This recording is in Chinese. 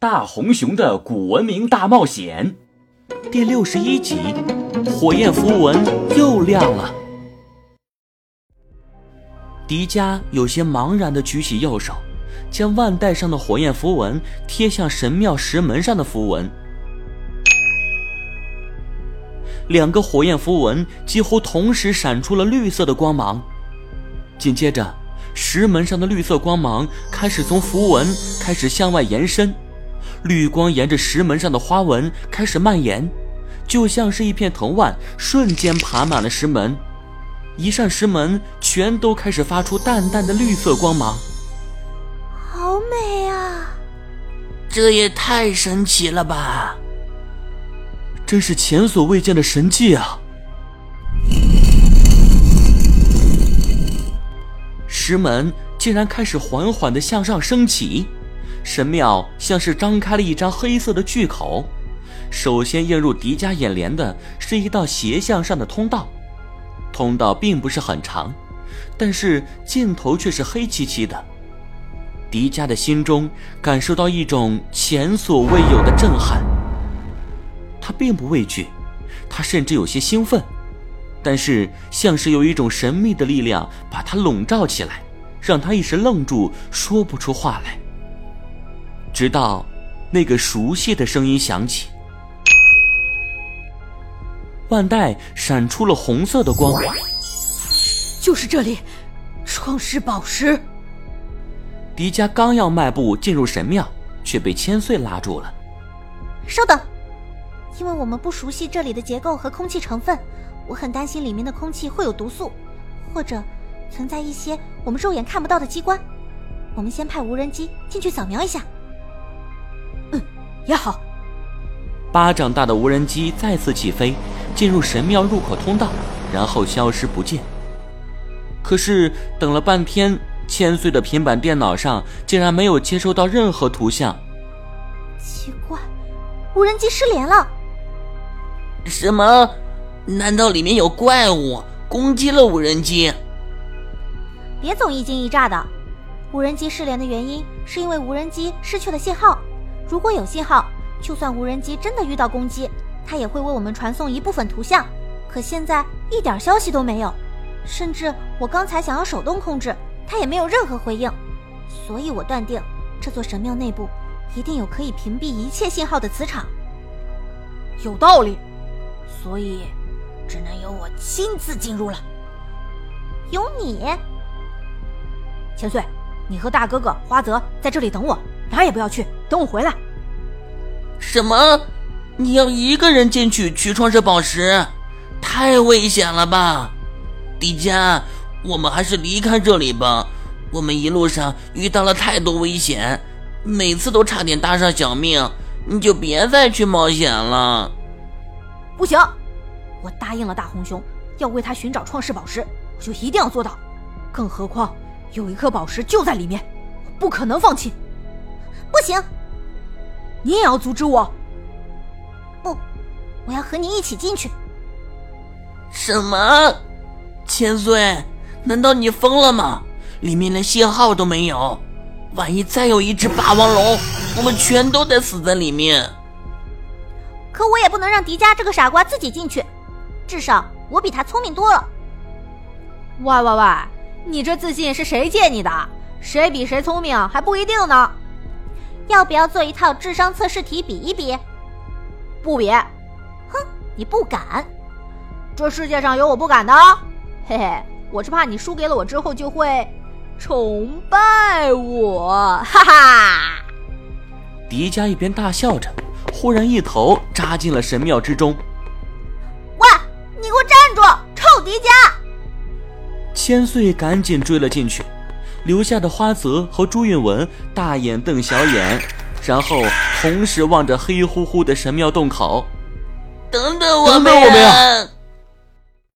大红熊的古文明大冒险第六十一集，火焰符文又亮了。迪迦有些茫然的举起右手，将腕带上的火焰符文贴向神庙石门上的符文。两个火焰符文几乎同时闪出了绿色的光芒，紧接着，石门上的绿色光芒开始从符文开始向外延伸。绿光沿着石门上的花纹开始蔓延，就像是一片藤蔓，瞬间爬满了石门。一扇石门全都开始发出淡淡的绿色光芒。好美啊！这也太神奇了吧！真是前所未见的神迹啊！石门竟然开始缓缓的向上升起。神庙像是张开了一张黑色的巨口，首先映入迪迦眼帘的是一道斜向上的通道，通道并不是很长，但是尽头却是黑漆漆的。迪迦的心中感受到一种前所未有的震撼，他并不畏惧，他甚至有些兴奋，但是像是有一种神秘的力量把他笼罩起来，让他一时愣住，说不出话来。直到那个熟悉的声音响起，腕带闪出了红色的光，就是这里，创世宝石。迪迦刚要迈步进入神庙，却被千岁拉住了。稍等，因为我们不熟悉这里的结构和空气成分，我很担心里面的空气会有毒素，或者存在一些我们肉眼看不到的机关。我们先派无人机进去扫描一下。也好，巴掌大的无人机再次起飞，进入神庙入口通道，然后消失不见。可是等了半天，千岁的平板电脑上竟然没有接收到任何图像。奇怪，无人机失联了。什么？难道里面有怪物攻击了无人机？别总一惊一乍的。无人机失联的原因是因为无人机失去了信号。如果有信号，就算无人机真的遇到攻击，它也会为我们传送一部分图像。可现在一点消息都没有，甚至我刚才想要手动控制，它也没有任何回应。所以我断定，这座神庙内部一定有可以屏蔽一切信号的磁场。有道理，所以只能由我亲自进入了。有你，千岁，你和大哥哥花泽在这里等我。哪也不要去，等我回来。什么？你要一个人进去取创世宝石？太危险了吧！迪迦，我们还是离开这里吧。我们一路上遇到了太多危险，每次都差点搭上小命。你就别再去冒险了。不行，我答应了大红熊，要为他寻找创世宝石，我就一定要做到。更何况有一颗宝石就在里面，我不可能放弃。不行，你也要阻止我。不，我要和你一起进去。什么？千岁？难道你疯了吗？里面连信号都没有，万一再有一只霸王龙，我们全都得死在里面。可我也不能让迪迦这个傻瓜自己进去，至少我比他聪明多了。喂喂喂，你这自信是谁借你的？谁比谁聪明还不一定呢。要不要做一套智商测试题比一比？不比，哼，你不敢。这世界上有我不敢的，嘿嘿，我是怕你输给了我之后就会崇拜我，哈哈。迪迦一边大笑着，忽然一头扎进了神庙之中。喂，你给我站住！臭迪迦！千岁赶紧追了进去。留下的花泽和朱允文大眼瞪小眼，然后同时望着黑乎乎的神庙洞口。等等我们！等等我们呀！